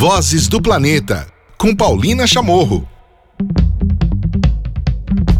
Vozes do Planeta, com Paulina Chamorro.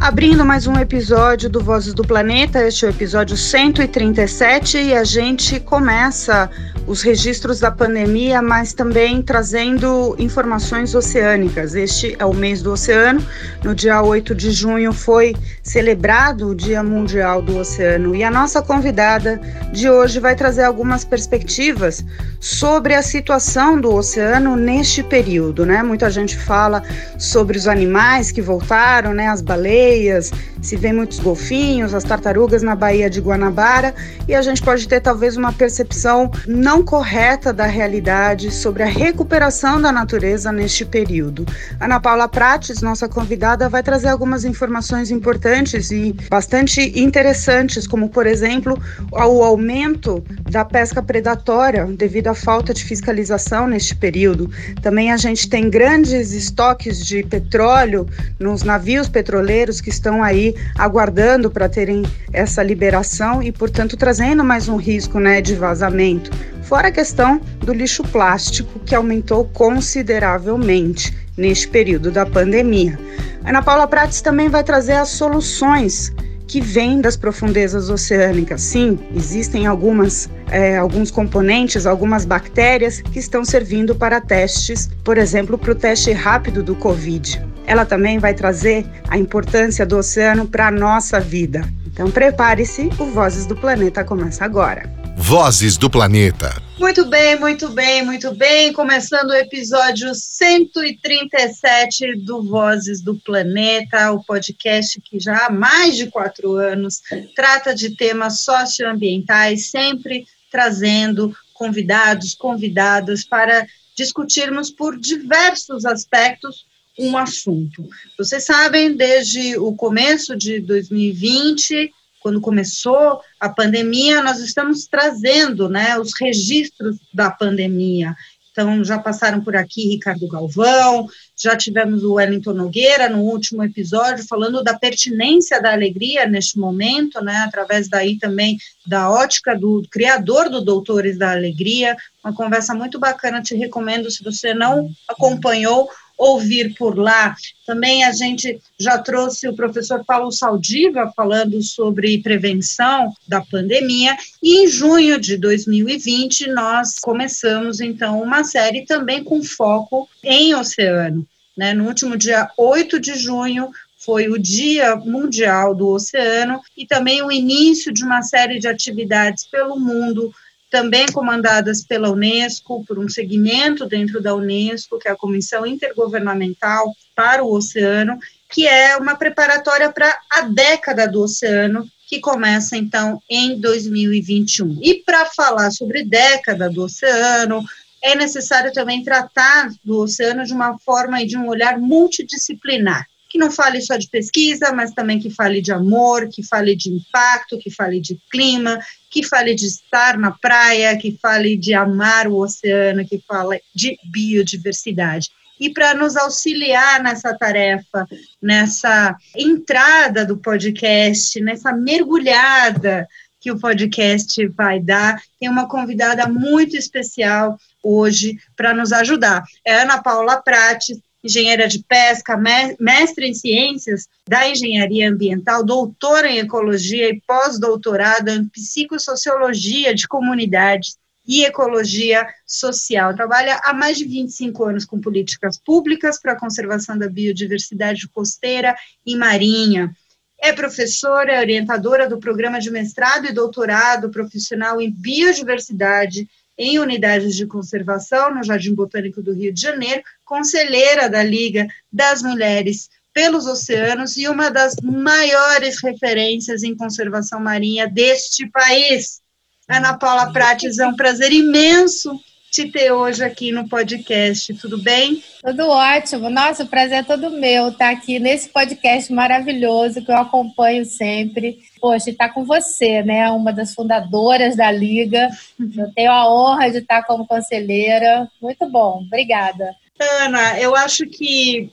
Abrindo mais um episódio do Vozes do Planeta, este é o episódio 137 e a gente começa os registros da pandemia, mas também trazendo informações oceânicas. Este é o mês do oceano. No dia 8 de junho foi celebrado o Dia Mundial do Oceano e a nossa convidada de hoje vai trazer algumas perspectivas sobre a situação do oceano neste período, né? Muita gente fala sobre os animais que voltaram, né, as baleias, se vê muitos golfinhos, as tartarugas na Baía de Guanabara, e a gente pode ter talvez uma percepção não correta da realidade sobre a recuperação da natureza neste período. Ana Paula Prates, nossa convidada, vai trazer algumas informações importantes e bastante interessantes, como por exemplo, o aumento da pesca predatória devido à falta de fiscalização neste período. Também a gente tem grandes estoques de petróleo nos navios petroleiros que estão aí aguardando para terem essa liberação e, portanto, trazendo mais um risco né, de vazamento. Fora a questão do lixo plástico, que aumentou consideravelmente neste período da pandemia. Ana Paula Prates também vai trazer as soluções que vêm das profundezas oceânicas. Sim, existem algumas, é, alguns componentes, algumas bactérias que estão servindo para testes, por exemplo, para o teste rápido do Covid. Ela também vai trazer a importância do oceano para a nossa vida. Então prepare-se, o Vozes do Planeta começa agora. Vozes do Planeta. Muito bem, muito bem, muito bem. Começando o episódio 137 do Vozes do Planeta, o podcast que já há mais de quatro anos trata de temas socioambientais, sempre trazendo convidados, convidadas para discutirmos por diversos aspectos um assunto. Vocês sabem, desde o começo de 2020, quando começou a pandemia, nós estamos trazendo né, os registros da pandemia. Então, já passaram por aqui Ricardo Galvão, já tivemos o Wellington Nogueira no último episódio, falando da pertinência da alegria neste momento, né, através daí também da ótica do criador do Doutores da Alegria, uma conversa muito bacana, te recomendo, se você não acompanhou, ouvir por lá. Também a gente já trouxe o professor Paulo Saldiva falando sobre prevenção da pandemia, e em junho de 2020 nós começamos então uma série também com foco em oceano. Né? No último dia 8 de junho, foi o Dia Mundial do Oceano e também o início de uma série de atividades pelo mundo também comandadas pela Unesco, por um segmento dentro da Unesco, que é a Comissão Intergovernamental para o Oceano, que é uma preparatória para a década do oceano, que começa então em 2021. E para falar sobre década do oceano, é necessário também tratar do oceano de uma forma e de um olhar multidisciplinar que não fale só de pesquisa, mas também que fale de amor, que fale de impacto, que fale de clima, que fale de estar na praia, que fale de amar o oceano, que fale de biodiversidade. E para nos auxiliar nessa tarefa, nessa entrada do podcast, nessa mergulhada que o podcast vai dar, tem uma convidada muito especial hoje para nos ajudar. É Ana Paula Prates, engenheira de pesca, mestre em ciências da engenharia ambiental, doutora em ecologia e pós-doutorada em psicossociologia de comunidades e ecologia social. Trabalha há mais de 25 anos com políticas públicas para a conservação da biodiversidade costeira e marinha. É professora, é orientadora do programa de mestrado e doutorado profissional em biodiversidade em unidades de conservação no Jardim Botânico do Rio de Janeiro, conselheira da Liga das Mulheres pelos Oceanos e uma das maiores referências em conservação marinha deste país. Ana Paula Prates, é um prazer imenso te ter hoje aqui no podcast. Tudo bem? Tudo ótimo. Nossa, o prazer é todo meu estar aqui nesse podcast maravilhoso que eu acompanho sempre. Poxa, estar com você, né? Uma das fundadoras da Liga. Eu tenho a honra de estar como conselheira. Muito bom. Obrigada. Ana, eu acho que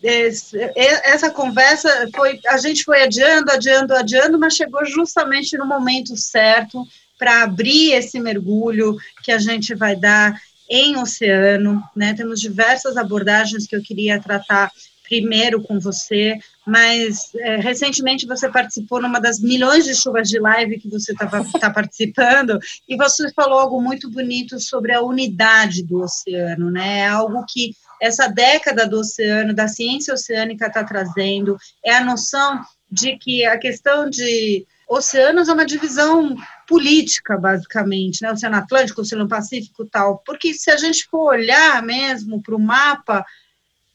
essa conversa foi, a gente foi adiando, adiando, adiando, mas chegou justamente no momento certo para abrir esse mergulho que a gente vai dar em oceano, né? Temos diversas abordagens que eu queria tratar primeiro com você, mas é, recentemente você participou numa das milhões de chuvas de live que você está tá participando, e você falou algo muito bonito sobre a unidade do oceano, né? É algo que essa década do oceano, da ciência oceânica está trazendo, é a noção de que a questão de oceanos é uma divisão política, basicamente, né? Oceano Atlântico, Oceano Pacífico tal. Porque se a gente for olhar mesmo para o mapa,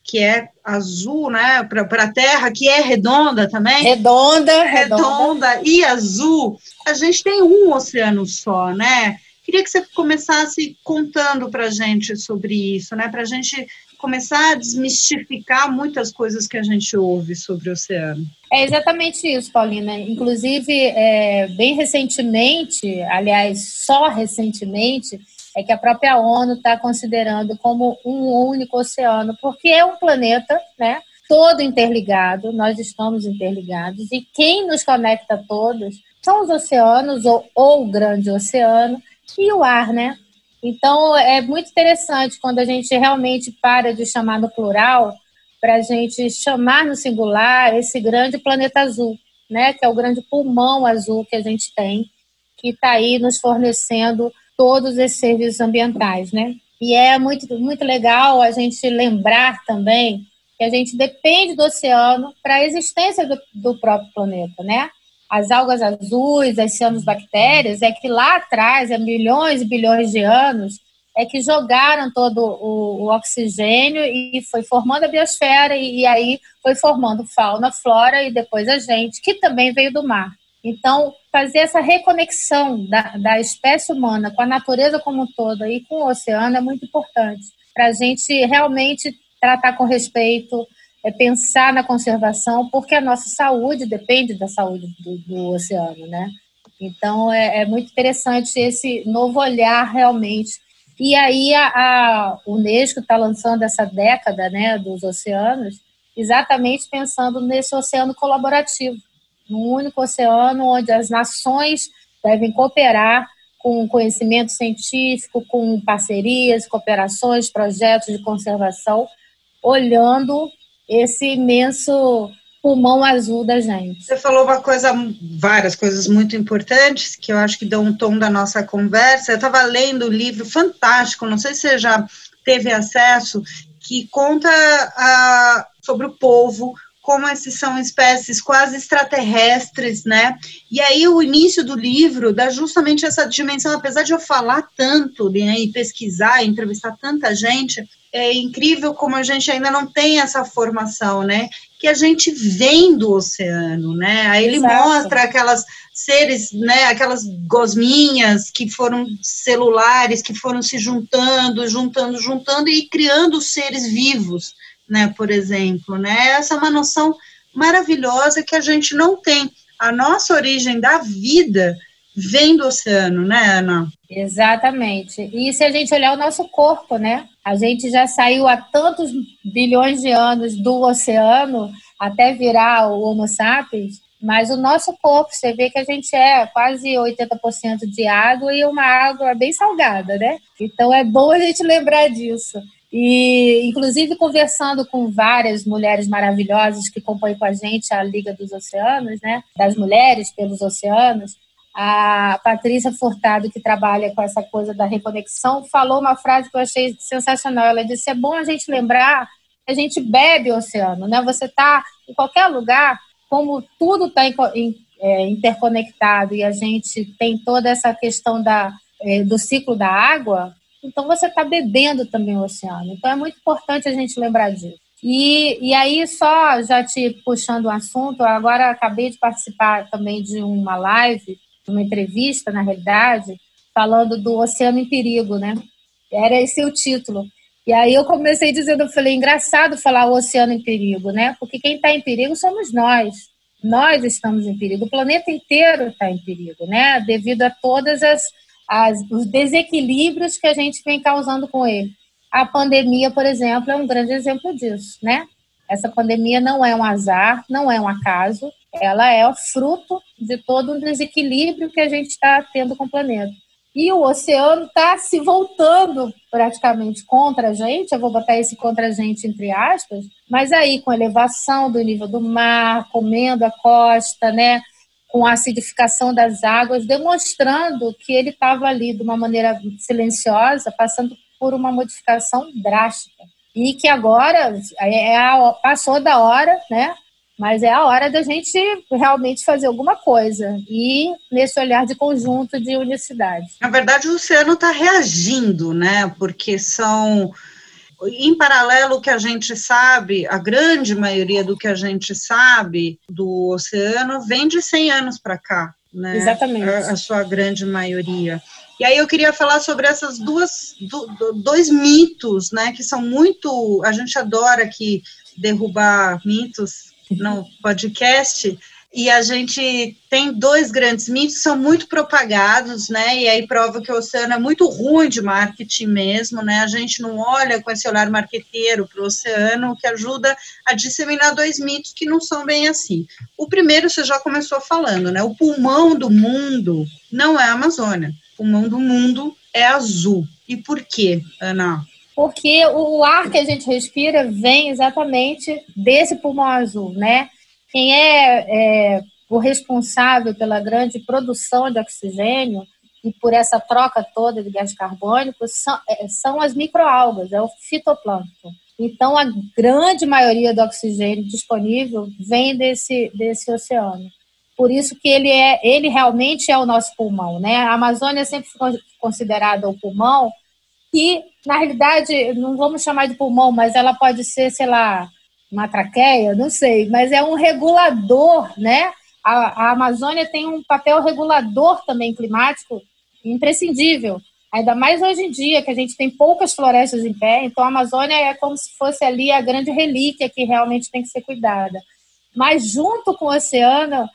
que é azul, né? Para a Terra, que é redonda também. Redonda, redonda, redonda e azul. A gente tem um oceano só, né? Queria que você começasse contando para a gente sobre isso, né? Para a gente começar a desmistificar muitas coisas que a gente ouve sobre o oceano. É exatamente isso, Paulina. Inclusive, é, bem recentemente, aliás, só recentemente, é que a própria ONU está considerando como um único oceano, porque é um planeta, né? Todo interligado, nós estamos interligados, e quem nos conecta todos são os oceanos, ou, ou o grande oceano, e o ar, né? Então, é muito interessante quando a gente realmente para de chamar no plural para a gente chamar no singular esse grande planeta azul, né? Que é o grande pulmão azul que a gente tem, que está aí nos fornecendo todos esses serviços ambientais, né? E é muito, muito legal a gente lembrar também que a gente depende do oceano para a existência do, do próprio planeta, né? As algas azuis, as cianobactérias, é que lá atrás, há milhões e bilhões de anos, é que jogaram todo o, o oxigênio e foi formando a biosfera, e, e, aí foi formando fauna, flora e depois a gente, que também veio do mar. Então, fazer essa reconexão da, da espécie humana com a natureza como um todo e com o oceano é muito importante, para a gente realmente tratar com respeito, é pensar na conservação, porque a nossa saúde depende da saúde do, do oceano, né? Então é, é, muito interessante esse novo olhar realmente. E aí a, a Unesco está lançando essa década, né, dos oceanos, exatamente pensando nesse oceano colaborativo, num único oceano onde as nações devem cooperar com conhecimento científico, com parcerias, cooperações, projetos de conservação, olhando esse imenso pulmão azul da gente. Você falou uma coisa, várias coisas muito importantes que eu acho que dão um tom da nossa conversa. Eu estava lendo um livro fantástico, não sei se você já teve acesso, que conta uh, sobre o povo, como esses são espécies quase extraterrestres, né? E aí o início do livro dá justamente essa dimensão, apesar de eu falar tanto, né, e pesquisar, entrevistar tanta gente, é incrível como a gente ainda não tem essa formação, né? Que a gente vem do oceano, né? Aí ele Exato. mostra aquelas seres, né? Aquelas gosminhas que foram celulares, que foram se juntando, juntando, juntando e criando seres vivos, né? Por exemplo, né? Essa é uma noção maravilhosa que a gente não tem. A nossa origem da vida vem do oceano, né, Ana? Exatamente. E se a gente olhar o nosso corpo, né? A gente já saiu há tantos bilhões de anos do oceano até virar o Homo sapiens, mas o nosso corpo, você vê que a gente é quase 80% de água e uma água bem salgada, né? Então é bom a gente lembrar disso. E, inclusive, conversando com várias mulheres maravilhosas que compõem com a gente a Liga dos Oceanos, né? Das mulheres pelos oceanos, a Patrícia Furtado, que trabalha com essa coisa da reconexão, falou uma frase que eu achei sensacional. Ela disse: é bom a gente lembrar que a gente bebe o oceano, né? Você está em qualquer lugar, como tudo está é, interconectado e a gente tem toda essa questão da, é, do ciclo da água, então você está bebendo também o oceano. Então é muito importante a gente lembrar disso. E, e aí, só já te puxando o assunto, agora acabei de participar também de uma live uma entrevista, na realidade, falando do Oceano em Perigo, né? Era esse o título. E aí eu comecei dizendo, eu falei, engraçado falar o oceano em perigo, né? Porque quem está em perigo somos nós. Nós estamos em perigo. O planeta inteiro está em perigo, né? Devido a todas as, as os desequilíbrios que a gente vem causando com ele. A pandemia, por exemplo, é um grande exemplo disso, né? Essa pandemia não é um azar, não é um acaso, ela é o fruto de todo um desequilíbrio que a gente está tendo com o planeta. E o oceano está se voltando praticamente contra a gente, eu vou botar esse contra a gente entre aspas, mas aí com elevação do nível do mar, comendo a costa, né, com a acidificação das águas, demonstrando que ele estava ali de uma maneira silenciosa, passando por uma modificação drástica. E que agora é a, passou da hora, né? Mas é a hora da gente realmente fazer alguma coisa e nesse olhar de conjunto de unicidade. Na verdade, o oceano está reagindo, né? Porque são em paralelo, o que a gente sabe, a grande maioria do que a gente sabe do oceano vem de 100 anos para cá, né? Exatamente. A, a, sua grande maioria. E aí eu queria falar sobre essas duas, do, dois mitos, né, que são muito, a gente adora aqui derrubar mitos no podcast, e a gente tem dois grandes mitos que são muito propagados, né? E aí prova que o oceano é muito ruim de marketing mesmo, né? A gente não olha com esse olhar marqueteiro para o oceano, o que ajuda a disseminar dois mitos que não são bem assim. O primeiro você já começou falando, né? O pulmão do mundo não é a Amazônia. O pulmão do mundo é azul. E por quê, Ana? Porque o ar que a gente respira vem exatamente desse pulmão azul, né? Quem é, é o responsável pela grande produção de oxigênio e por essa troca toda de gás carbônico são, é, são as microalgas, é o fitoplâncton. Então, a grande maioria do oxigênio disponível vem desse, desse oceano. Por isso que ele, é, ele realmente é o nosso pulmão. Né? A Amazônia sempre foi considerada o pulmão, e, na realidade, não vamos chamar de pulmão, mas ela pode ser, sei lá, uma traqueia, não sei, mas é um regulador, né? A, a Amazônia tem um papel regulador também climático imprescindível. Ainda mais hoje em dia, que a gente tem poucas florestas em pé, então a Amazônia é como se fosse ali a grande relíquia que realmente tem que ser cuidada. Mas junto com o oceano,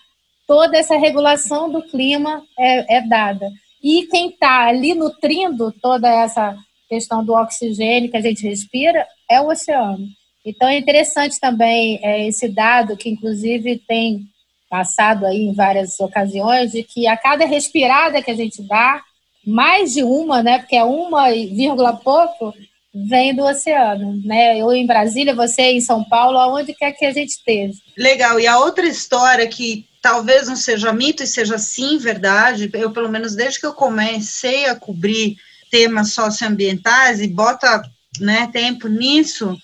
toda essa regulação do clima é, é dada. E quem está ali nutrindo toda essa questão do oxigênio que a gente respira é o oceano. Então é interessante também é, esse dado que inclusive tem passado aí em várias ocasiões de que a cada respirada que a gente dá, mais de uma, né, porque é uma vírgula pouco, vem do oceano, né? Eu em Brasília, você em São Paulo, aonde quer que a gente esteja. Legal. E a outra história que talvez não seja mito e seja sim verdade, eu pelo menos desde que eu comecei a cobrir temas socioambientais e bota, né, tempo nisso,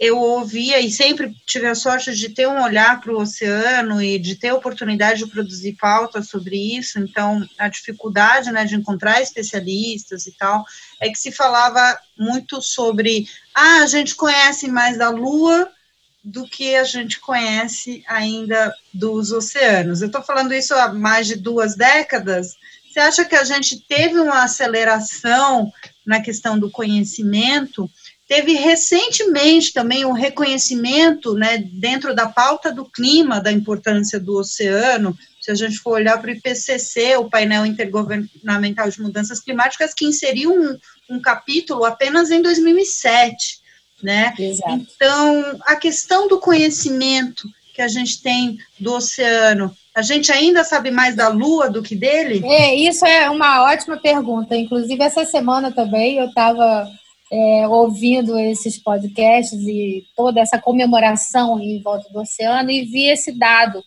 eu ouvia e sempre tive a sorte de ter um olhar para o oceano e de ter a oportunidade de produzir pauta sobre isso, então a dificuldade né, de encontrar especialistas e tal, é que se falava muito sobre, ah, a gente conhece mais da Lua do que a gente conhece ainda dos oceanos. Eu estou falando isso há mais de duas décadas, você acha que a gente teve uma aceleração na questão do conhecimento Teve recentemente também um reconhecimento, né, dentro da pauta do clima, da importância do oceano. Se a gente for olhar para o IPCC, o painel intergovernamental de mudanças climáticas, que inseriu um, um capítulo apenas em 2007, né? Exato. Então, a questão do conhecimento que a gente tem do oceano, a gente ainda sabe mais da Lua do que dele? É, isso é uma ótima pergunta. Inclusive, essa semana também eu estava é, ouvindo esses podcasts e toda essa comemoração em volta do oceano e vi esse dado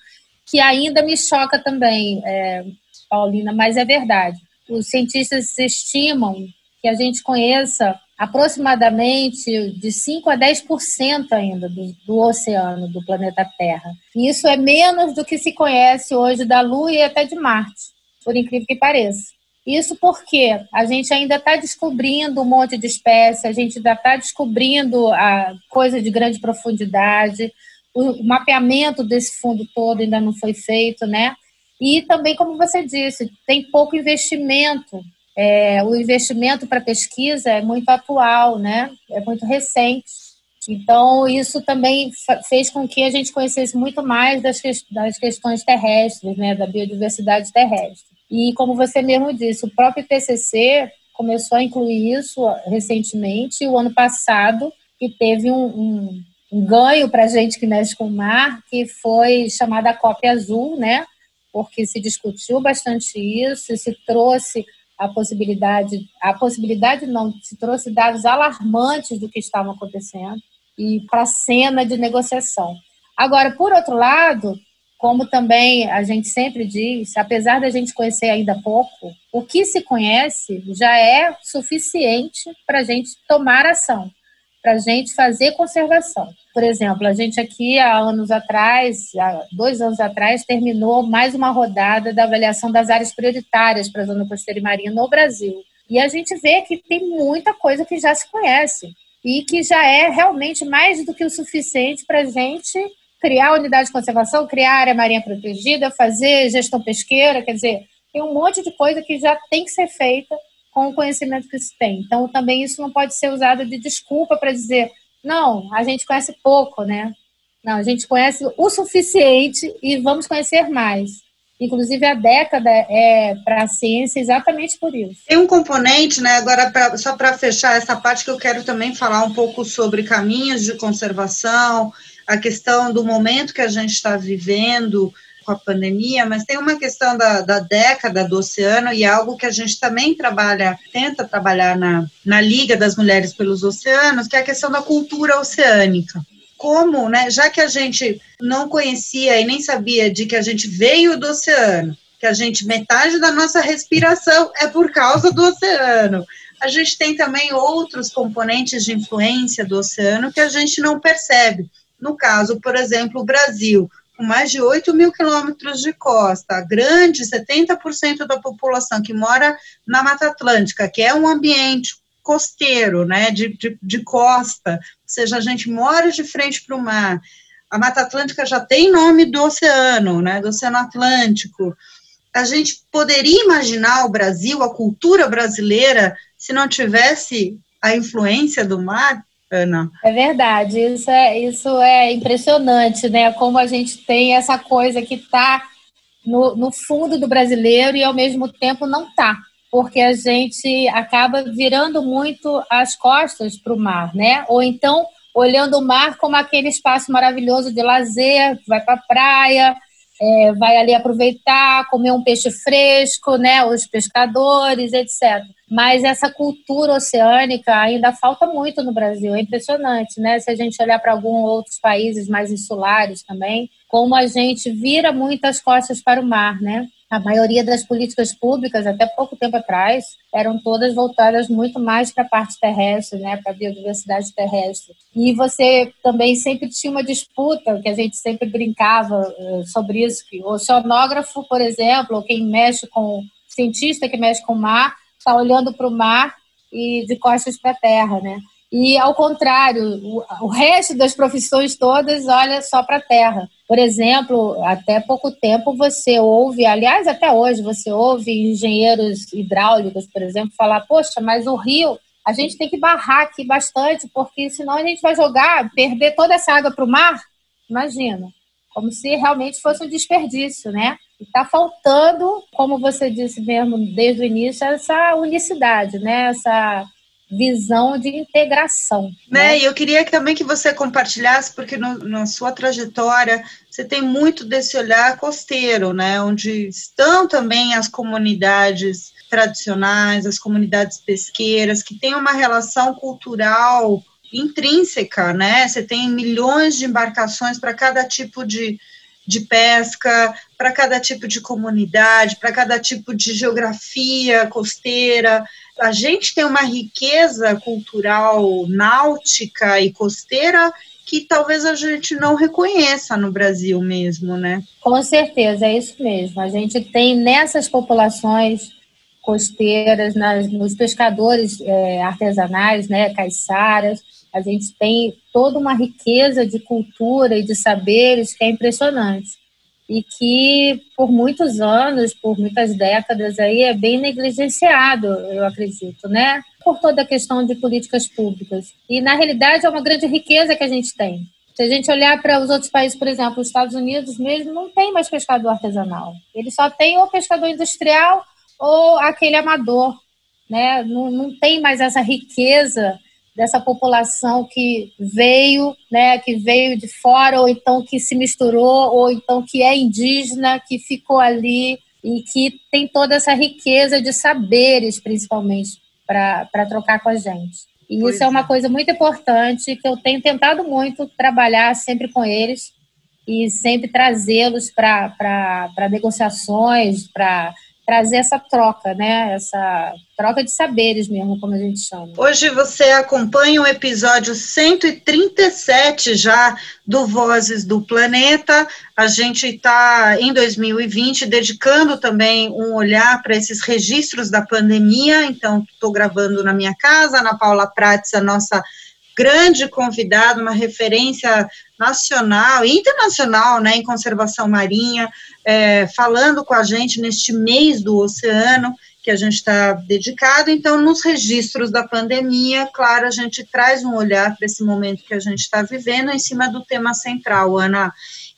que ainda me choca também, é, Paulina, mas é verdade. Os cientistas estimam que a gente conheça aproximadamente de 5 a 10% ainda do, do, oceano do planeta Terra. E isso é menos do que se conhece hoje da Lua e até de Marte, por incrível que pareça. Isso porque a gente ainda está descobrindo um monte de espécies, a gente ainda está descobrindo a coisa de grande profundidade, o mapeamento desse fundo todo ainda não foi feito, né? E também, como você disse, tem pouco investimento. É, o investimento para pesquisa é muito atual, né? É muito recente. Então, isso também fez com que a gente conhecesse muito mais das, que, das questões terrestres, né? Da biodiversidade terrestre. E como você mesmo disse, o próprio TCC começou a incluir isso recentemente, o ano passado, e teve um, um, um ganho para a gente que mexe com o mar, que foi chamada cópia azul, né? Porque se discutiu bastante isso, se trouxe a possibilidade, a possibilidade não, se trouxe dados alarmantes do que estava acontecendo e para a cena de negociação. Agora, por outro lado, como também a gente sempre diz, apesar da gente conhecer ainda pouco, o que se conhece já é suficiente para a gente tomar ação, para a gente fazer conservação. Por exemplo, a gente aqui há anos atrás, há dois anos atrás, terminou mais uma rodada da avaliação das áreas prioritárias para a zona costeira e marinha no Brasil. E a gente vê que tem muita coisa que já se conhece e que já é realmente mais do que o suficiente para a gente criar unidade de conservação, criar área marinha protegida, fazer gestão pesqueira, quer dizer, tem um monte de coisa que já tem que ser feita com o conhecimento que se tem. Então, também isso não pode ser usado de desculpa para dizer, não, a gente conhece pouco, né? Não, a gente conhece o suficiente e vamos conhecer mais. Inclusive, a década é para a ciência exatamente por isso. Tem um componente, né? Agora, pra, só para fechar essa parte, que eu quero também falar um pouco sobre caminhos de conservação, a questão do momento que a gente está vivendo com a pandemia, mas tem uma questão da, da década do oceano e algo que a gente também trabalha, tenta trabalhar na, na Liga das Mulheres pelos Oceanos, que é a questão da cultura oceânica como, né, já que a gente não conhecia e nem sabia de que a gente veio do oceano, que a gente metade da nossa respiração é por causa do oceano. A gente tem também outros componentes de influência do oceano que a gente não percebe. No caso, por exemplo, o Brasil, com mais de 8 mil quilômetros de costa, grande, 70% da população que mora na Mata Atlântica, que é um ambiente costeiro, né, de, de, de costa, ou seja, a gente mora de frente para o mar. A Mata Atlântica já tem nome do oceano, né, do Oceano Atlântico. A gente poderia imaginar o Brasil, a cultura brasileira, se não tivesse a influência do mar? Ana. É verdade, isso é, isso é impressionante, né? Como a gente tem essa coisa que está no, no fundo do brasileiro e ao mesmo tempo não está, porque a gente acaba virando muito as costas para o mar, né? Ou então olhando o mar como aquele espaço maravilhoso de lazer, vai para a praia, é, vai ali aproveitar, comer um peixe fresco, né? Os pescadores, etc. Mas essa cultura oceânica ainda falta muito no Brasil, é impressionante, né? Se a gente olhar para alguns outros países mais insulares também, como a gente vira muitas costas para o mar, né? A maioria das políticas públicas, até pouco tempo atrás, eram todas voltadas muito mais para a parte terrestre, né, para a biodiversidade terrestre. E você também sempre tinha uma disputa, que a gente sempre brincava eh, sobre isso, que o oceanógrafo, por exemplo, ou quem mexe com, cientista que mexe com o mar, está olhando para o mar e de costas para a terra, né? E, ao contrário, o, o resto das profissões todas olha só para a terra. Por exemplo, até pouco tempo você ouve, aliás, até hoje você ouve engenheiros hidráulicos, por exemplo, falar: Poxa, mas o rio, a gente tem que barrar aqui bastante, porque senão a gente vai jogar, perder toda essa água para o mar. Imagina, como se realmente fosse um desperdício, né? Está faltando, como você disse mesmo desde o início, essa unicidade, né? Essa visão de integração. Né? né? E eu queria também que você compartilhasse, porque no, na sua trajetória você tem muito desse olhar costeiro, né? Onde estão também as comunidades tradicionais, as comunidades pesqueiras, que têm uma relação cultural intrínseca, né? Você tem milhões de embarcações para cada tipo de, de pesca, para cada tipo de comunidade, para cada tipo de geografia costeira a gente tem uma riqueza cultural náutica e costeira que talvez a gente não reconheça no Brasil mesmo, né? Com certeza, é isso mesmo. A gente tem nessas populações costeiras, nas, nos pescadores é, artesanais, né, caiçaras, a gente tem toda uma riqueza de cultura e de saberes que é impressionante e que por muitos anos, por muitas décadas aí é bem negligenciado, eu acredito, né? Por toda a questão de políticas públicas. E na realidade é uma grande riqueza que a gente tem. Se a gente olhar para os outros países, por exemplo, os Estados Unidos mesmo não tem mais pescador artesanal. Ele só tem ou pescador industrial ou aquele amador, né? Não, não tem mais essa riqueza dessa população que veio, né, que veio de fora, ou então que se misturou, ou então que é indígena, que ficou ali e que tem toda essa riqueza de saberes, principalmente, para trocar com a gente. E pois isso é uma é. coisa muito importante que eu tenho tentado muito trabalhar sempre com eles e sempre trazê-los para negociações, para trazer essa troca, né? Essa troca de saberes mesmo, como a gente chama. Hoje você acompanha o episódio 137 já do Vozes do Planeta. A gente está em 2020 dedicando também um olhar para esses registros da pandemia. Então, estou gravando na minha casa, Ana Paula Prates, a nossa grande convidada, uma referência nacional e internacional né, em conservação marinha, é, falando com a gente neste mês do oceano que a gente está dedicado. Então, nos registros da pandemia, claro, a gente traz um olhar para esse momento que a gente está vivendo em cima do tema central, Ana.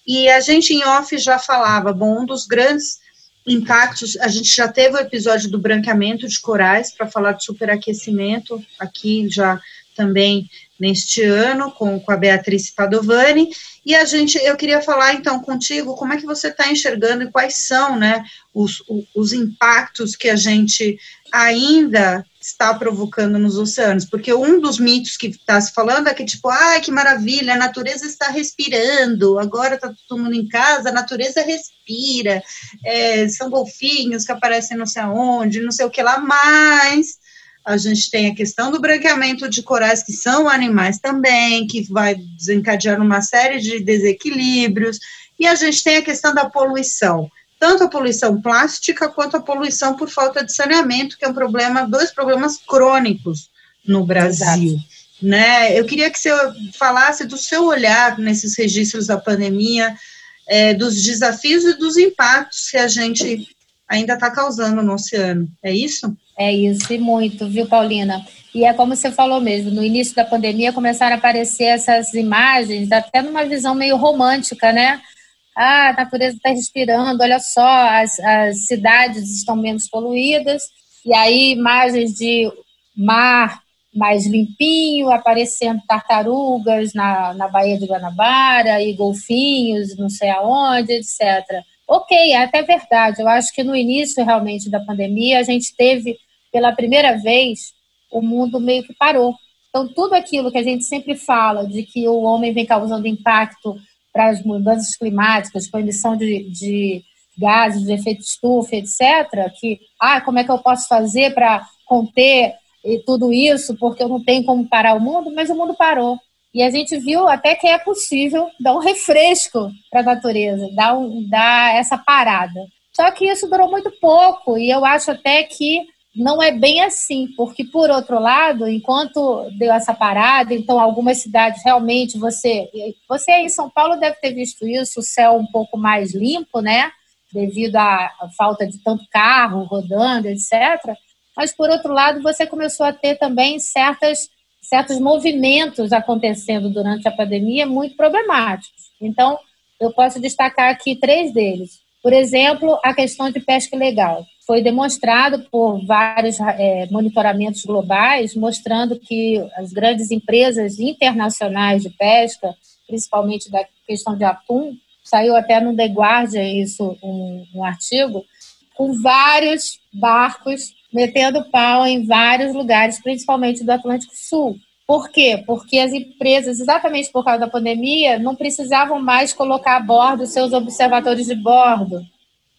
E a gente em off já falava, bom, um dos grandes impactos, a gente já teve o episódio do branqueamento de corais para falar de superaquecimento, aqui já também neste ano com, com a Beatriz Padovani, e a gente, eu queria falar então contigo, como é que você está enxergando e quais são, né, os, os impactos que a gente ainda está provocando nos oceanos, porque um dos mitos que está se falando é que, tipo, ai, que maravilha, a natureza está respirando, agora está todo mundo em casa, a natureza respira, é, são golfinhos que aparecem não sei aonde, não sei o que lá, mas a gente tem a questão do branqueamento de corais, que são animais também, que vai desencadear uma série de desequilíbrios, e a gente tem a questão da poluição, tanto a poluição plástica quanto a poluição por falta de saneamento, que é um problema, dois problemas crônicos no Brasil. Exato. Né? Eu queria que você falasse do seu olhar nesses registros da pandemia, é, dos desafios e dos impactos que a gente ainda está causando no oceano. É isso? É isso, e muito, viu, Paulina? E é como você falou mesmo, no início da pandemia começaram a aparecer essas imagens, até numa visão meio romântica, né? Ah, a natureza está respirando, olha só, as, as cidades estão menos poluídas, e aí imagens de mar mais limpinho, aparecendo tartarugas na, na Baía de Guanabara e golfinhos, não sei aonde, etc. Ok, é até verdade. Eu acho que no início realmente da pandemia a gente teve pela primeira vez, o mundo meio que parou. Então, tudo aquilo que a gente sempre fala de que o homem vem causando impacto para as mudanças climáticas, com emissão de, de gases de efeito estufa, etc., que, ah, como é que eu posso fazer para conter tudo isso, porque eu não tenho como parar o mundo, mas o mundo parou. E a gente viu até que é possível dar um refresco para a natureza, dar, um, dar essa parada. Só que isso durou muito pouco, e eu acho até que não é bem assim, porque por outro lado, enquanto deu essa parada, então algumas cidades realmente você, você aí em São Paulo deve ter visto isso, o céu um pouco mais limpo, né? Devido à falta de tanto carro rodando, etc. Mas por outro lado, você começou a ter também certas certos movimentos acontecendo durante a pandemia muito problemáticos. Então, eu posso destacar aqui três deles. Por exemplo, a questão de pesca ilegal foi demonstrado por vários é, monitoramentos globais, mostrando que as grandes empresas internacionais de pesca, principalmente da questão de atum, saiu até no The Guardian isso, um, um artigo, com vários barcos metendo pau em vários lugares, principalmente do Atlântico Sul. Por quê? Porque as empresas, exatamente por causa da pandemia, não precisavam mais colocar a bordo seus observatórios de bordo.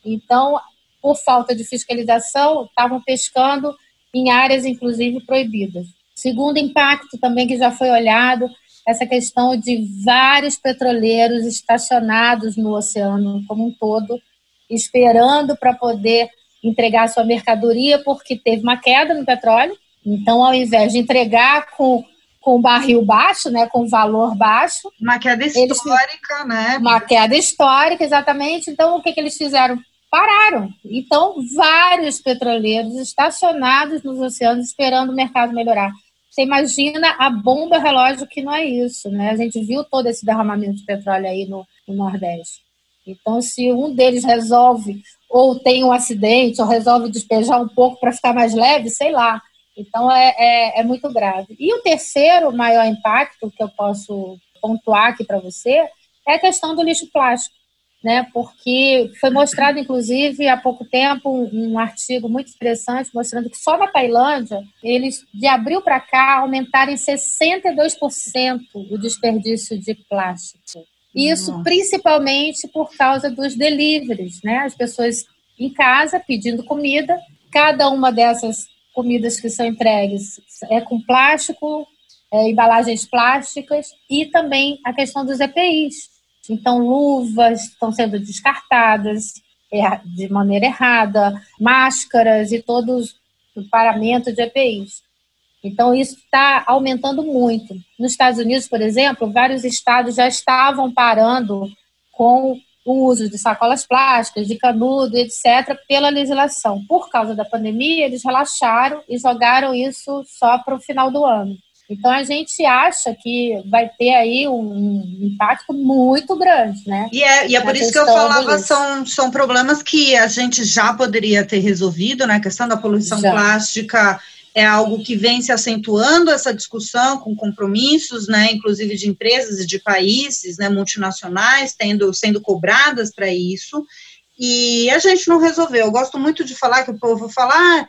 Então, por falta de fiscalização, estavam pescando em áreas, inclusive, proibidas. Segundo impacto também que já foi olhado, essa questão de vários petroleiros estacionados no oceano como um todo, esperando para poder entregar sua mercadoria, porque teve uma queda no petróleo. Então, ao invés de entregar com com barril baixo, né, com valor baixo. Uma queda histórica, eles, né? Uma queda histórica, exatamente. Então, o que, que eles fizeram? Pararam. Então, vários petroleiros estacionados nos oceanos esperando o mercado melhorar. Você imagina a bomba relógio que não é isso, né? A gente viu todo esse derramamento de petróleo aí no, no Nordeste. Então, se um deles resolve ou tem um acidente ou resolve despejar um pouco para ficar mais leve, sei lá. Então, é, é, é muito grave. E o terceiro maior impacto que eu posso pontuar aqui para você é a questão do lixo plástico né? Porque foi mostrado, inclusive, há pouco tempo, um, um artigo muito interessante mostrando que só na Tailândia, eles, de abril para cá, aumentaram em 62% o desperdício de plástico. Isso Nossa. principalmente por causa dos deliveries, né? As pessoas em casa pedindo comida, cada uma dessas comidas que são entregues é com plástico, é, embalagens plásticas e também a questão dos EPIs. Então, luvas estão sendo descartadas de maneira errada, máscaras e todos o paramento de EPIs. Então, isso está aumentando muito. Nos Estados Unidos, por exemplo, vários estados já estavam parando com o uso de sacolas plásticas, de canudo, etc., pela legislação. Por causa da pandemia, eles relaxaram e jogaram isso só para o final do ano. Então a gente acha que vai ter aí um impacto muito grande, né? E é, e é por isso que eu falava, são, são problemas que a gente já poderia ter resolvido, né? A questão da poluição já. plástica é algo que vem se acentuando essa discussão com compromissos, né, inclusive de empresas e de países, né, multinacionais, tendo, sendo cobradas para isso, e a gente não resolveu. Eu gosto muito de falar que o povo fala, ah,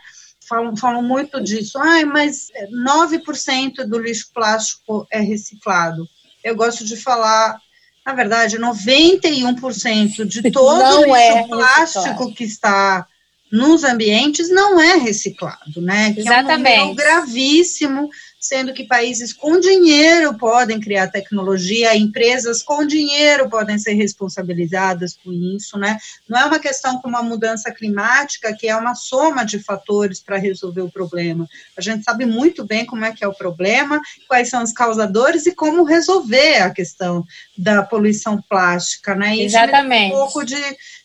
falam, falam muito disso. Ai, mas 9% do lixo plástico é reciclado. Eu gosto de falar, na verdade, 91% de todo o lixo é plástico que está nos ambientes não é reciclado, né? Que Exatamente. É um gravíssimo sendo que países com dinheiro podem criar tecnologia, empresas com dinheiro podem ser responsabilizadas por isso, né? Não é uma questão como a mudança climática, que é uma soma de fatores para resolver o problema. A gente sabe muito bem como é que é o problema, quais são os causadores e como resolver a questão da poluição plástica, né? Isso Exatamente. É um pouco de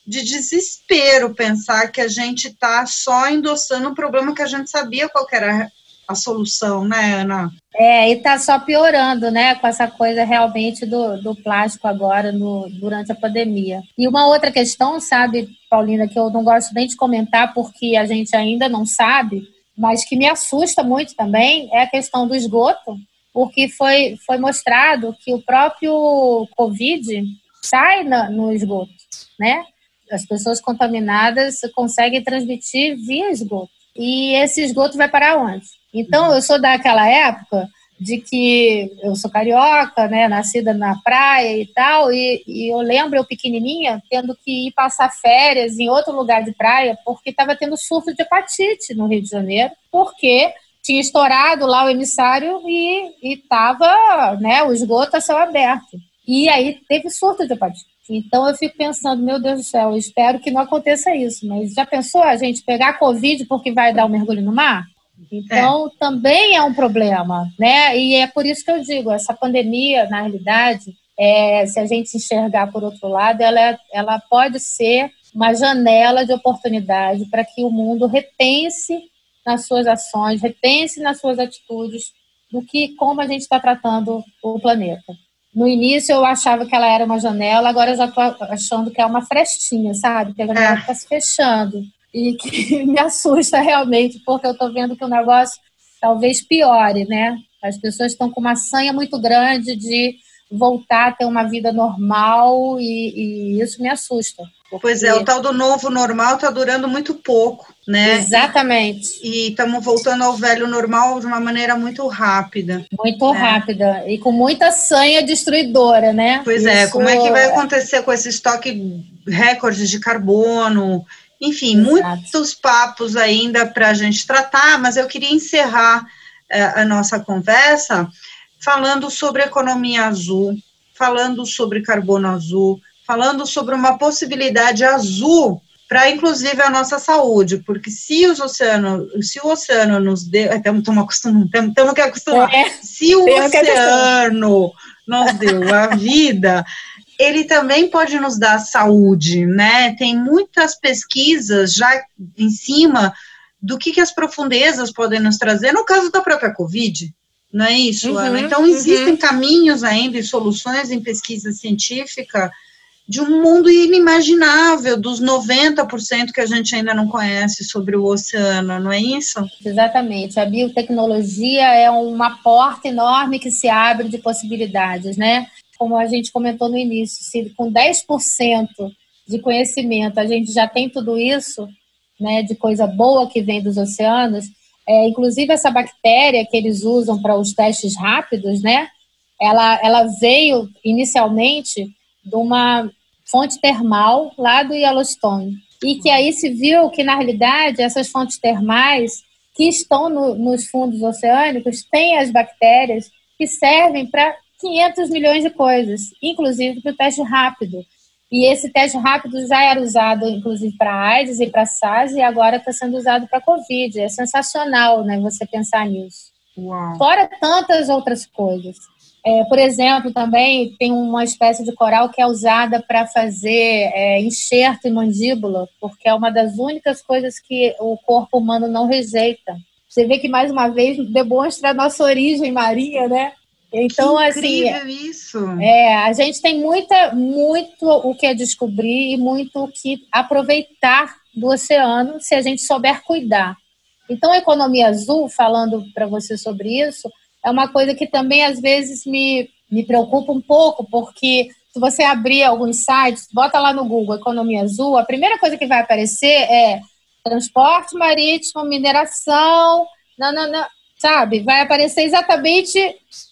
de desespero pensar que a gente está só endossando um problema que a gente sabia qual era a solução, né, Ana? É, e está só piorando, né, com essa coisa realmente do, do plástico agora no, durante a pandemia. E uma outra questão, sabe, Paulina, que eu não gosto nem de comentar porque a gente ainda não sabe, mas que me assusta muito também, é a questão do esgoto, porque foi, foi mostrado que o próprio Covid sai na, no esgoto, né? As pessoas contaminadas conseguem transmitir via esgoto. E esse esgoto vai para onde? Então, eu sou daquela época de que eu sou carioca, né, nascida na praia e tal, e, e, eu lembro eu pequenininha tendo que ir passar férias em outro lugar de praia porque estava tendo surto de hepatite no Rio de Janeiro, porque tinha estourado lá o emissário e estava né, o esgoto a céu aberto. E aí teve surto de hepatite. Então eu fico pensando, meu Deus do céu, eu espero que não aconteça isso, mas já pensou a gente pegar Covid porque vai dar um mergulho no mar? Então, é. também é um problema, né? E é por isso que eu digo, essa pandemia, na realidade, é, se a gente enxergar por outro lado, ela, é, ela pode ser uma janela de oportunidade para que o mundo repense nas suas ações, repense nas suas atitudes, do que como a gente está tratando o planeta. No início eu achava que ela era uma janela, agora eu já estou achando que é uma frestinha, sabe? Que a janela está é. se fechando e que me assusta realmente, porque eu estou vendo que o negócio talvez piore, né? As pessoas estão com uma sanha muito grande de voltar a ter uma vida normal e, e isso me assusta. Pois é, o tal do novo normal está durando muito pouco, né? Exatamente. E estamos voltando ao velho normal de uma maneira muito rápida. Muito né? rápida e com muita sanha destruidora, né? Pois Isso... é, como é que vai acontecer com esse estoque recorde de carbono? Enfim, Exato. muitos papos ainda para a gente tratar, mas eu queria encerrar uh, a nossa conversa falando sobre economia azul, falando sobre carbono azul, falando sobre uma possibilidade azul para inclusive a nossa saúde, porque se os oceanos, se o oceano nos deu, estamos acostumando, temos que acostumar, é, se o oceano nos deu a vida, ele também pode nos dar saúde, né? Tem muitas pesquisas já em cima do que, que as profundezas podem nos trazer, no caso da própria Covid, não é isso, uhum, Ana? Então, existem uhum. caminhos ainda e soluções em pesquisa científica de um mundo inimaginável, dos 90% que a gente ainda não conhece sobre o oceano, não é isso? Exatamente. A biotecnologia é uma porta enorme que se abre de possibilidades, né? Como a gente comentou no início, se com 10% de conhecimento a gente já tem tudo isso, né, de coisa boa que vem dos oceanos, é, inclusive essa bactéria que eles usam para os testes rápidos, né, ela, ela veio inicialmente de uma fonte termal lá do Yellowstone. E que aí se viu que, na realidade, essas fontes termais que estão no, nos fundos oceânicos têm as bactérias que servem para 500 milhões de coisas, inclusive para o teste rápido. E esse teste rápido já era usado, inclusive, para AIDS e para SARS, e agora está sendo usado para Covid. É sensacional, né, você pensar nisso. Uau. Fora tantas outras coisas. É, por exemplo, também tem uma espécie de coral que é usada para fazer é, enxerto em mandíbula, porque é uma das únicas coisas que o corpo humano não rejeita. Você vê que, mais uma vez, demonstra a nossa origem marinha, né? Então, que assim, incrível assim, isso. É, a gente tem muita, muito o que descobrir e muito o que aproveitar do oceano se a gente souber cuidar. Então, a economia azul, falando para você sobre isso, é uma coisa que também às vezes me, me preocupa um pouco, porque se você abrir alguns sites, bota lá no Google Economia Azul, a primeira coisa que vai aparecer é transporte marítimo, mineração, não sabe? Vai aparecer exatamente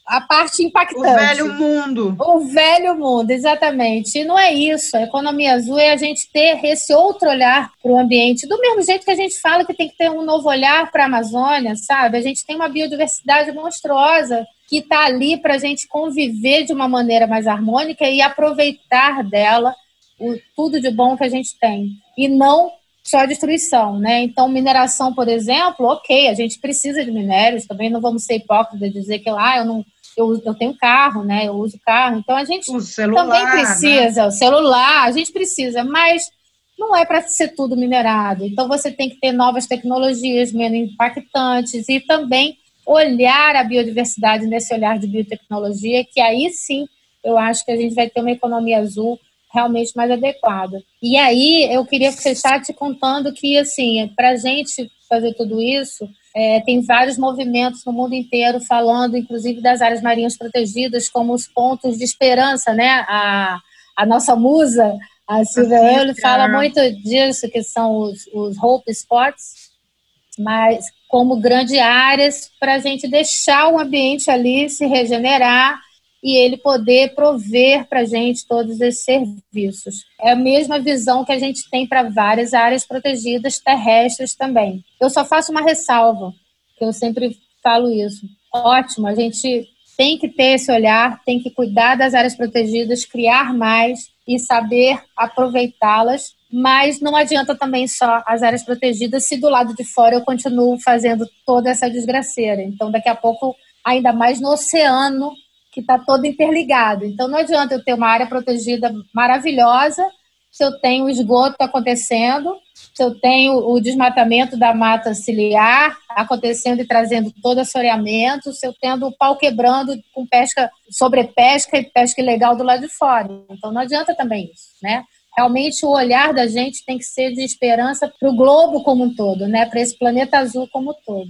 a parte impactante. O velho mundo. O velho mundo, exatamente. E não é isso. A economia azul é a gente ter esse outro olhar para o ambiente. Do mesmo jeito que a gente fala que tem que ter um novo olhar para a Amazônia, sabe? A gente tem uma biodiversidade monstruosa que está ali para a gente conviver de uma maneira mais harmônica e aproveitar dela o, tudo de bom que a gente tem. E não só destruição, né? Então, mineração, por exemplo, ok, a gente precisa de minérios, também não vamos ser hipócritas de dizer que ah, eu não eu, eu tenho carro, né? Eu uso carro, então a gente celular, também precisa, né? o celular, a gente precisa, mas não é para ser tudo minerado. Então você tem que ter novas tecnologias menos impactantes e também olhar a biodiversidade nesse olhar de biotecnologia, que aí sim eu acho que a gente vai ter uma economia azul realmente mais adequada. E aí eu queria fechar te contando que, assim, para a gente fazer tudo isso, é, tem vários movimentos no mundo inteiro falando, inclusive, das áreas marinhas protegidas como os pontos de esperança, né? A, a nossa musa, a Silvia Euler, fala muito disso, que são os, os hope spots, mas como grandes áreas para a gente deixar o ambiente ali se regenerar e ele poder prover para a gente todos esses serviços. É a mesma visão que a gente tem para várias áreas protegidas terrestres também. Eu só faço uma ressalva, que eu sempre falo isso. Ótimo, a gente tem que ter esse olhar, tem que cuidar das áreas protegidas, criar mais e saber aproveitá-las, mas não adianta também só as áreas protegidas se do lado de fora eu continuo fazendo toda essa desgraceira. Então, daqui a pouco, ainda mais no oceano, que está todo interligado. Então não adianta eu ter uma área protegida maravilhosa se eu tenho esgoto acontecendo, se eu tenho o desmatamento da mata ciliar acontecendo e trazendo todo assoreamento, se eu tendo o pau quebrando com pesca, sobrepesca e pesca ilegal do lado de fora. Então não adianta também isso, né? Realmente o olhar da gente tem que ser de esperança para o globo como um todo, né? Para esse planeta azul como um todo.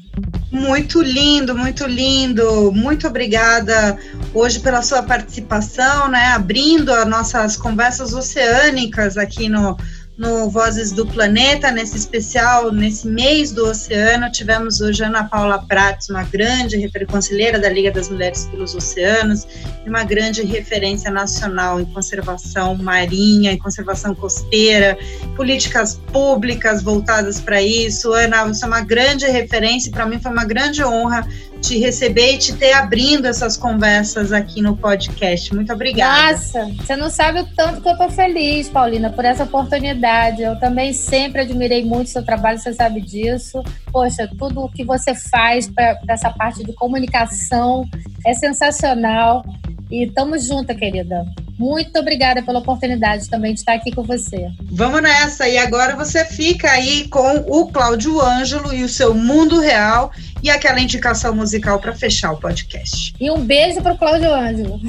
Muito lindo, muito lindo. Muito obrigada hoje pela sua participação, né? Abrindo as nossas conversas oceânicas aqui no no Vozes do Planeta, nesse especial, nesse mês do oceano, tivemos hoje Ana Paula Prates, uma grande conselheira da Liga das Mulheres pelos Oceanos e uma grande referência nacional em conservação marinha, em conservação costeira, políticas públicas voltadas para isso. Ana, você é uma grande referência e para mim foi uma grande honra te receber e te ter abrindo essas conversas aqui no podcast. Muito obrigada. Nossa, você não sabe o tanto que eu tô feliz, Paulina, por essa oportunidade. Eu também sempre admirei muito seu trabalho, você sabe disso. Poxa, tudo o que você faz para essa parte de comunicação é sensacional. E estamos juntas, querida. Muito obrigada pela oportunidade também de estar aqui com você. Vamos nessa. E agora você fica aí com o Cláudio Ângelo e o seu Mundo Real e aquela indicação musical para fechar o podcast. E um beijo para o Cláudio Ângelo.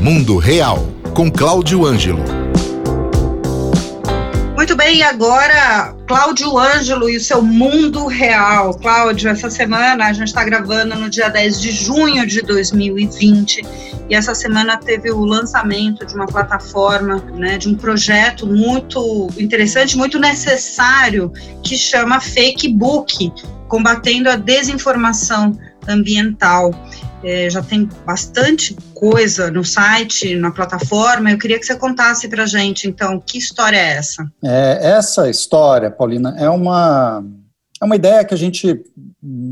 Mundo Real com Cláudio Ângelo. Muito bem, e agora Cláudio Ângelo e o seu mundo real. Cláudio, essa semana a gente está gravando no dia 10 de junho de 2020 e essa semana teve o lançamento de uma plataforma, né, de um projeto muito interessante, muito necessário, que chama Fake Book, combatendo a desinformação ambiental. É, já tem bastante coisa no site, na plataforma. Eu queria que você contasse para gente, então, que história é essa? É, essa história, Paulina, é uma, é uma ideia que a gente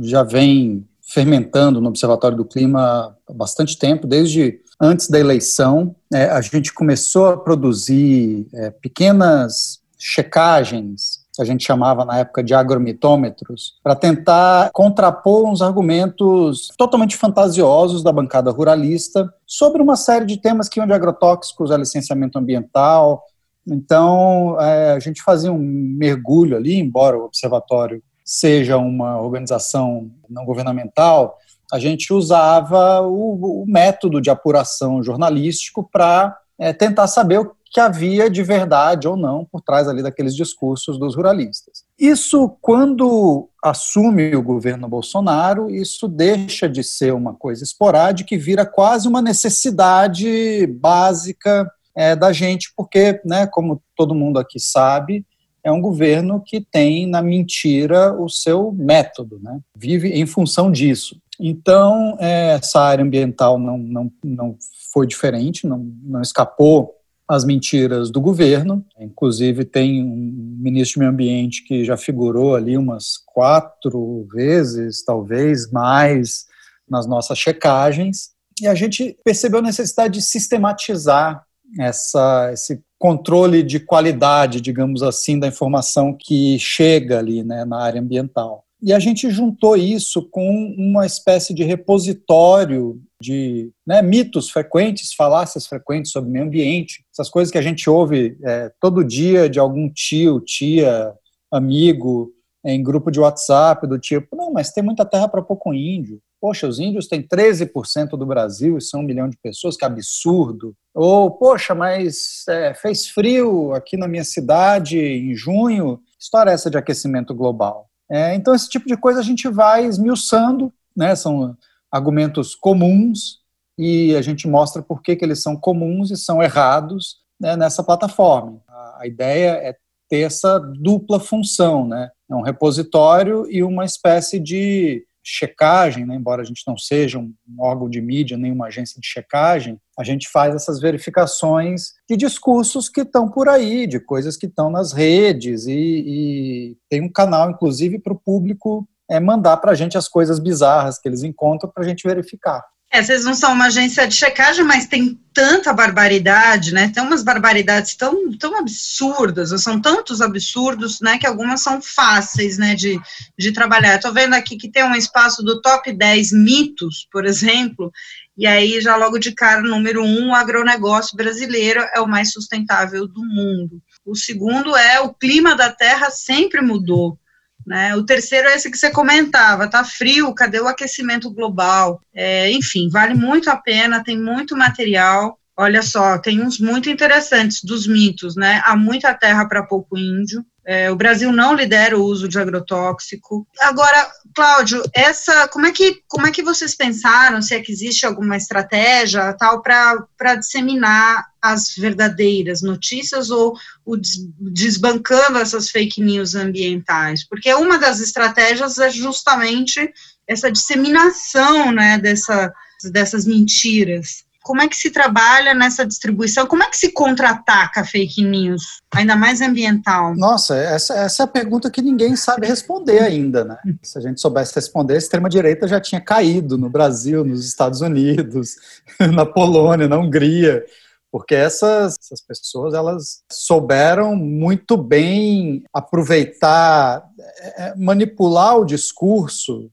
já vem fermentando no Observatório do Clima há bastante tempo, desde antes da eleição. É, a gente começou a produzir é, pequenas checagens a gente chamava na época de agromitômetros, para tentar contrapor uns argumentos totalmente fantasiosos da bancada ruralista sobre uma série de temas que iam de agrotóxicos a licenciamento ambiental. Então, é, a gente fazia um mergulho ali, embora o observatório seja uma organização não governamental, a gente usava o, o método de apuração jornalístico para é, tentar saber o que havia de verdade ou não por trás ali daqueles discursos dos ruralistas. Isso, quando assume o governo Bolsonaro, isso deixa de ser uma coisa esporádica e vira quase uma necessidade básica é, da gente, porque, né, como todo mundo aqui sabe, é um governo que tem na mentira o seu método, né? vive em função disso. Então, é, essa área ambiental não, não, não foi diferente, não, não escapou as mentiras do governo. Inclusive, tem um ministro de Meio Ambiente que já figurou ali umas quatro vezes, talvez mais, nas nossas checagens. E a gente percebeu a necessidade de sistematizar essa, esse controle de qualidade, digamos assim, da informação que chega ali né, na área ambiental. E a gente juntou isso com uma espécie de repositório de né, mitos frequentes, falácias frequentes sobre meio ambiente, essas coisas que a gente ouve é, todo dia de algum tio, tia, amigo, em grupo de WhatsApp, do tipo, não, mas tem muita terra para pouco índio. Poxa, os índios têm 13% do Brasil e são um milhão de pessoas, que absurdo. Ou, poxa, mas é, fez frio aqui na minha cidade em junho. História essa de aquecimento global? É, então, esse tipo de coisa a gente vai esmiuçando, né? São argumentos comuns e a gente mostra por que, que eles são comuns e são errados né, nessa plataforma. A, a, ideia é ter essa dupla função, né? É um repositório e uma espécie de checagem, né? embora a gente não seja um órgão de mídia nem uma agência de checagem, a gente faz essas verificações de discursos que estão por aí, de coisas que estão nas redes, e, e tem um canal, inclusive, para o público é, mandar para a gente as coisas bizarras que eles encontram para a gente verificar. É, vocês não são uma agência de checagem, mas tem tanta barbaridade, né? Tem umas barbaridades tão, tão absurdas, são tantos absurdos, né? Que algumas são fáceis, né? De, de trabalhar. Estou vendo aqui que tem um espaço do top 10 mitos, por exemplo, e aí já logo de cara, número um, o agronegócio brasileiro é o mais sustentável do mundo. O segundo é o clima da terra sempre mudou. Né? O terceiro é esse que você comentava, tá frio, cadê o aquecimento global? É, enfim, vale muito a pena, tem muito material. Olha só, tem uns muito interessantes dos mitos, né? Há muita terra para pouco índio. É, o Brasil não lidera o uso de agrotóxico. Agora, Cláudio, essa, como é que como é que vocês pensaram? Se é que existe alguma estratégia tal para disseminar as verdadeiras notícias ou o desbancando essas fake news ambientais? Porque uma das estratégias é justamente essa disseminação, né, dessa, dessas mentiras como é que se trabalha nessa distribuição? Como é que se contra-ataca fake news, ainda mais ambiental? Nossa, essa, essa é a pergunta que ninguém sabe responder ainda, né? Se a gente soubesse responder, a extrema-direita já tinha caído no Brasil, nos Estados Unidos, na Polônia, na Hungria, porque essas, essas pessoas elas souberam muito bem aproveitar, é, é, manipular o discurso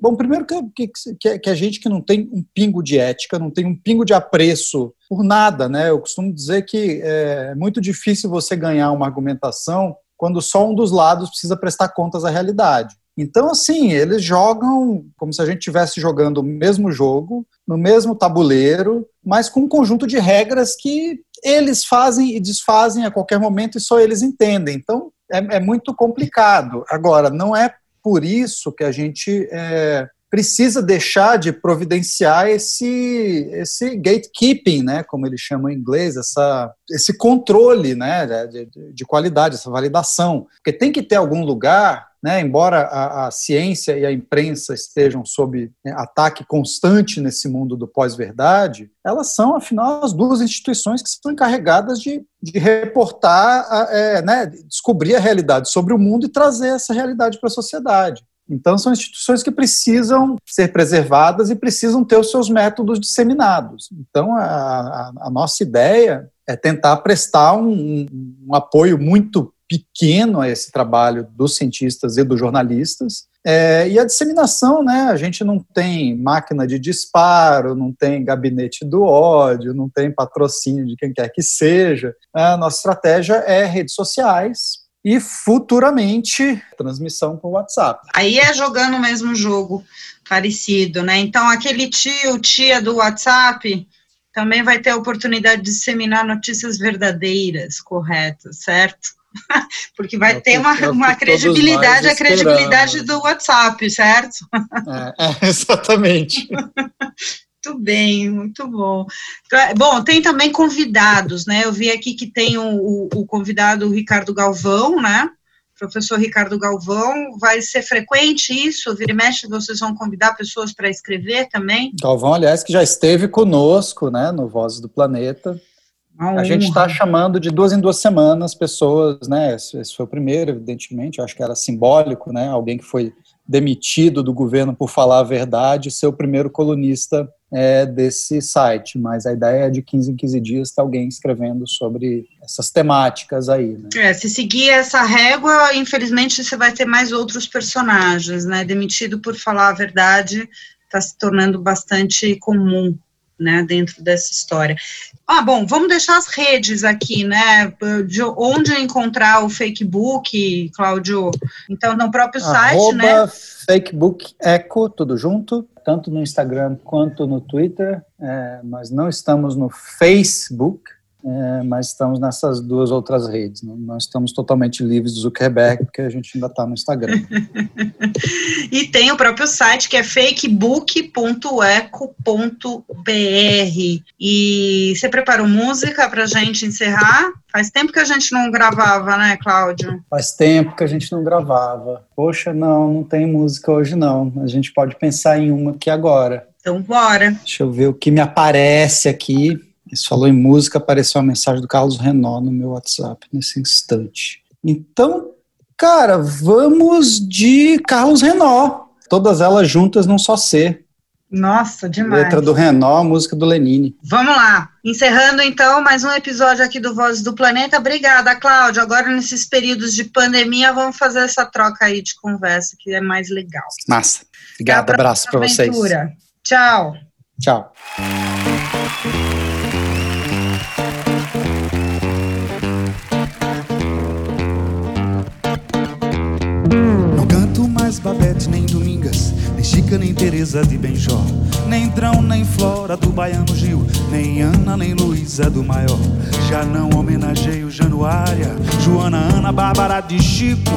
bom, primeiro que, que, que, a gente que não tem um pingo de ética, não tem um pingo de apreço por nada, né? Eu costumo dizer que é muito difícil você ganhar uma argumentação quando só um dos lados precisa prestar contas à realidade. Então, assim, eles jogam como se a gente estivesse jogando o mesmo jogo, no mesmo tabuleiro, mas com um conjunto de regras que eles fazem e desfazem a qualquer momento e só eles entendem. Então, é, é muito complicado. Agora, não é por isso que a gente é, precisa deixar de providenciar esse, esse gatekeeping, né, como eles chamam em inglês, essa, esse controle né, de, de qualidade, essa validação. Porque tem que ter algum lugar né, embora a, a, ciência e a imprensa estejam sob né, ataque constante nesse mundo do pós-verdade, elas são, afinal, as duas instituições que são encarregadas de, de reportar, é, né, descobrir a realidade sobre o mundo e trazer essa realidade para a sociedade. Então, são instituições que precisam ser preservadas e precisam ter os seus métodos disseminados. Então, a, a, a nossa ideia é tentar prestar um, um apoio muito pequeno a esse trabalho dos cientistas e dos jornalistas. É, e a disseminação, né? A gente não tem máquina de disparo, não tem gabinete do ódio, não tem patrocínio de quem quer que seja. A nossa estratégia é redes sociais, e futuramente transmissão por WhatsApp. Aí é jogando o mesmo jogo parecido, né? Então aquele tio, tia do WhatsApp também vai ter a oportunidade de disseminar notícias verdadeiras, corretas, certo? Porque vai é ter uma, é uma credibilidade, a credibilidade do WhatsApp, certo? É, é exatamente. Muito bem, muito bom. Bom, tem também convidados, né? Eu vi aqui que tem o, o, o convidado Ricardo Galvão, né? Professor Ricardo Galvão, vai ser frequente isso? Vira e mexe, vocês vão convidar pessoas para escrever também? Galvão, aliás, que já esteve conosco, né, no Vozes do Planeta. A gente está chamando de duas em duas semanas pessoas, né? Esse, esse, foi o primeiro, evidentemente, acho que era simbólico, né? Alguém que foi demitido do governo por falar a verdade, ser o primeiro colunista é, desse site. Mas a ideia é de 15 em 15 dias ter alguém escrevendo sobre essas temáticas aí. Né? É, se seguir essa régua, infelizmente você vai ter mais outros personagens, né? Demitido por falar a verdade está se tornando bastante comum né, dentro dessa história. Ah, bom, vamos deixar as redes aqui, né, de onde encontrar o Facebook, Cláudio, então no próprio site, Arroba né? Facebook Eco, tudo junto, tanto no Instagram quanto no Twitter, é, nós não estamos no Facebook, é, mas estamos nessas duas outras redes. Não, né? nós estamos totalmente livres do Zuckerberg, porque a gente ainda está no Instagram. e tem o próprio site que é fakebook.eco.br. E você preparou música para a gente encerrar? Faz tempo que a gente não gravava, né, Cláudio? Faz tempo que a gente não gravava. Poxa, não, não tem música hoje não. A gente pode pensar em uma aqui agora. Então, bora. Deixa eu ver o que me aparece aqui. Você falou em música, apareceu uma mensagem do Carlos Renault no meu WhatsApp nesse instante. Então, cara, vamos de Carlos Renault. Todas elas juntas num só ser. Nossa, demais. Letra do Renault, música do Lenine. Vamos lá. Encerrando então mais um episódio aqui do Vozes do Planeta. Obrigada, Cláudia. Agora, nesses períodos de pandemia, vamos fazer essa troca aí de conversa, que é mais legal. Massa. Obrigado, abraço para vocês. Tchau. Tchau. Babete, nem Domingas, nem Chica, nem Teresa de Benjó, nem Drão, nem Flora do Baiano Gil, nem Ana, nem Luísa do Maior. Já não homenageio Januária, Joana, Ana, Bárbara de Chico,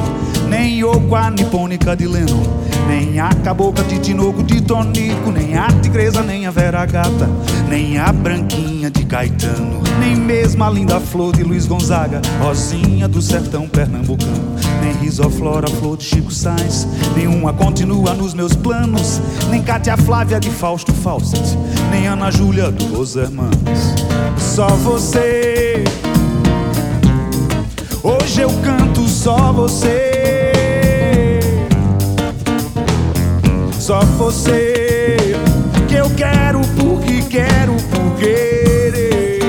nem Yoko, a nipônica de Leno, nem a cabocla de Tinoco de Tonico, nem a tigresa, nem a Vera Gata, nem a branquinha de Caetano, nem mesmo a linda flor de Luiz Gonzaga, Rosinha do sertão pernambucano, nem Risoflora, flor de Chico Sainz, nenhuma continua nos meus planos, nem Cátia Flávia de Fausto Fawcett, nem Ana Júlia do Los Hermanos. Só você. Hoje eu canto só você. Só você que eu quero porque quero por querer.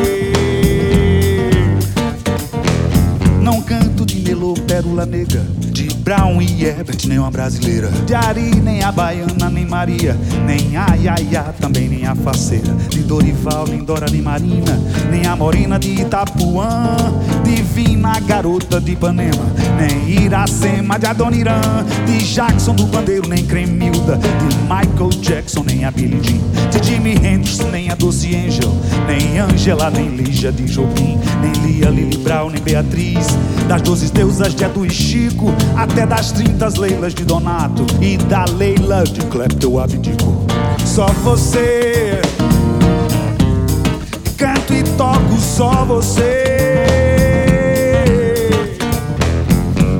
Não canto de melô pérola negra, de Brown e Herbert, nem uma brasileira. De Ari, nem a baiana, nem Maria. Nem a Yaya, também nem a faceira. De Dorival, nem Dora, nem Marina. Nem a Morena de Itapuã. Divina garota de Ipanema. Nem Iracema de Adoniran. De Jackson do Bandeiro, nem Cremilda. De Michael Jackson, nem a Billie Jean. De Jimi Hendrix, nem a Doce Angel. Nem Angela, nem Lígia de Jobim. Nem Lia, Lili Brown, nem Beatriz. Das doze deusas de Edu e Chico. Até das trintas Leilas de Donato. E da Leila de Clepto eu abdico. Só você. Canto e toco só você.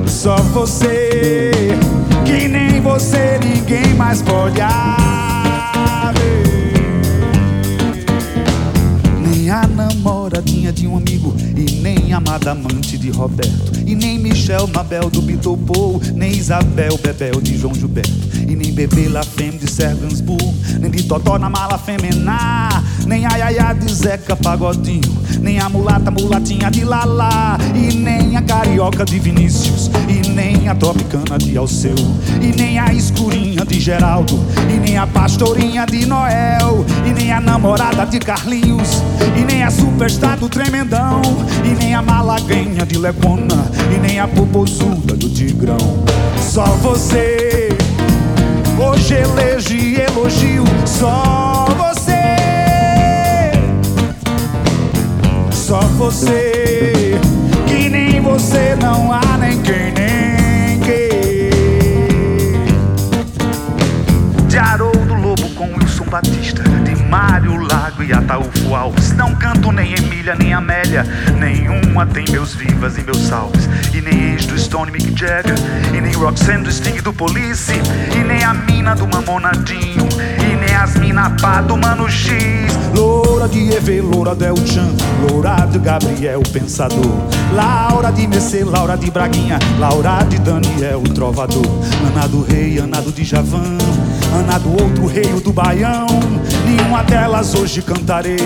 Só você. Que nem você ninguém mais pode haver. Nem a namoradinha de um amigo nem amada amante de Roberto e nem Michel Mabel do Bitopou, nem Isabel Bebel de João Gilberto e nem Bebê La Femme de Sergansburg, nem de Totó na mala femená, nem a Yaya de Zeca Pagodinho, nem a mulata mulatinha de Lala e nem a carioca de Vinícius e nem a tropicana de Alceu e nem a escurinha de Geraldo e nem a pastorinha de Noel e nem a namorada de Carlinhos e nem a superstar do Tremendão e nem a malaguenha de Lecona e nem a popozuda do Tigrão. Só você, hoje elejo e elogio. Só só você, que nem você não há nem quem quem. De Haroldo Lobo com Wilson Batista De Mário Lago e Ataúfo Alves. Não canto nem Emília nem Amélia. Nenhuma tem meus vivas e meus salves. E nem ex do Stone Mick Jagger E nem Roxanne do Sting do Police E nem a mina do Mamonadinho E nem as mina pá do Mano X. Loura de Eve, Loura Del Chan Loura de Gabriel Pensador. Laura de Mercê, Laura de Braguinha Laura de Daniel Trovador. Ana do Rei, Ana do Djavan Ana do outro rei, o do Baião. Nenhuma delas hoje cantarei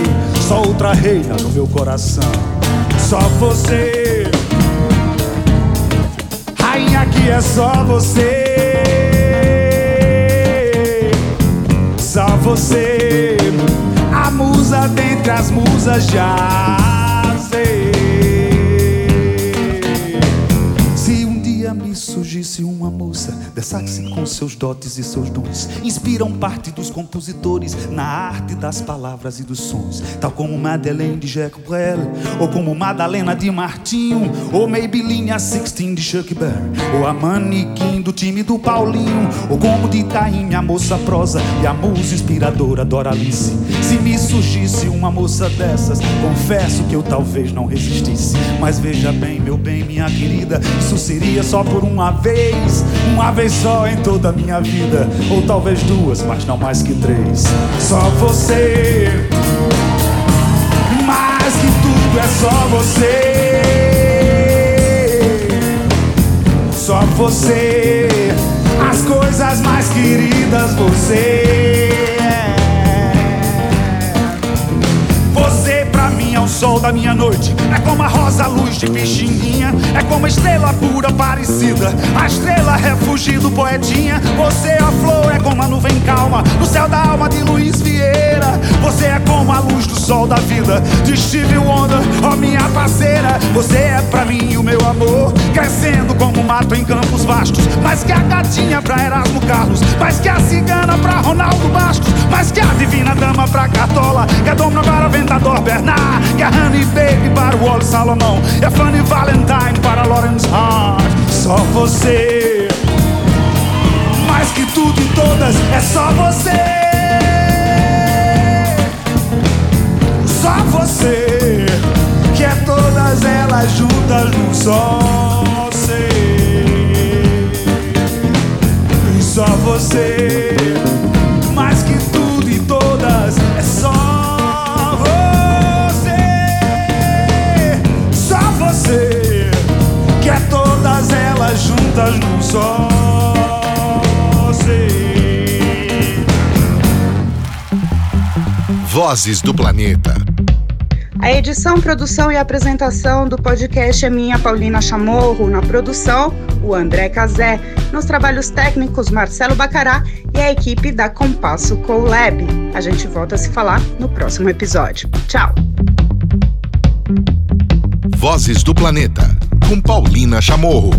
Só outra reina no meu coração. Só você. Rainha que é só você você. A musa dentre as musas já que com seus dotes e seus dons inspiram parte dos compositores na arte das palavras e dos sons, tal como Madeleine de Jacques Brel, ou como Madalena de Martinho, ou Maybelline a Sixteen de Chuck Berry, ou a manequim do time do Paulinho, ou como de Itaim a moça prosa e a musa inspiradora Doralice. Se me surgisse uma moça dessas, confesso que eu talvez não resistisse. Mas veja bem, meu bem, minha querida, isso seria só por uma vez, uma vez só em toda a minha vida, ou talvez duas, mas não mais que três. Só você, mais que tudo é só você. Só você, as coisas mais queridas você. O sol da minha noite. É como a rosa luz de Pixinguinha. É como a estrela pura parecida. A estrela refúgio do poetinha. Você é a flor, é como a nuvem calma. No céu da alma de Luiz Vieira. Você é como a luz do sol da vida. De Steve Wonder, ó minha parceira. Você é pra mim o meu amor. Crescendo como mato em campos vastos. Mais que a gatinha pra Erasmo Carlos. Mais que a cigana pra Ronaldo Bastos. Mais que a divina dama pra Cartola. Que é dona para Ventador Bernard. Honey Baby para o Wally Salomão. É Fanny Valentine para Lawrence Hart. Só você. Mais que tudo e todas, é só você. Só você. Que é todas elas juntas num só ser. E só você. Juntas num só. Vozes do Planeta. A edição, produção e apresentação do podcast é minha, Paulina Chamorro. Na produção, o André Cazé. Nos trabalhos técnicos, Marcelo Bacará e a equipe da Compasso Colab. A gente volta a se falar no próximo episódio. Tchau! Vozes do Planeta, com Paulina Chamorro.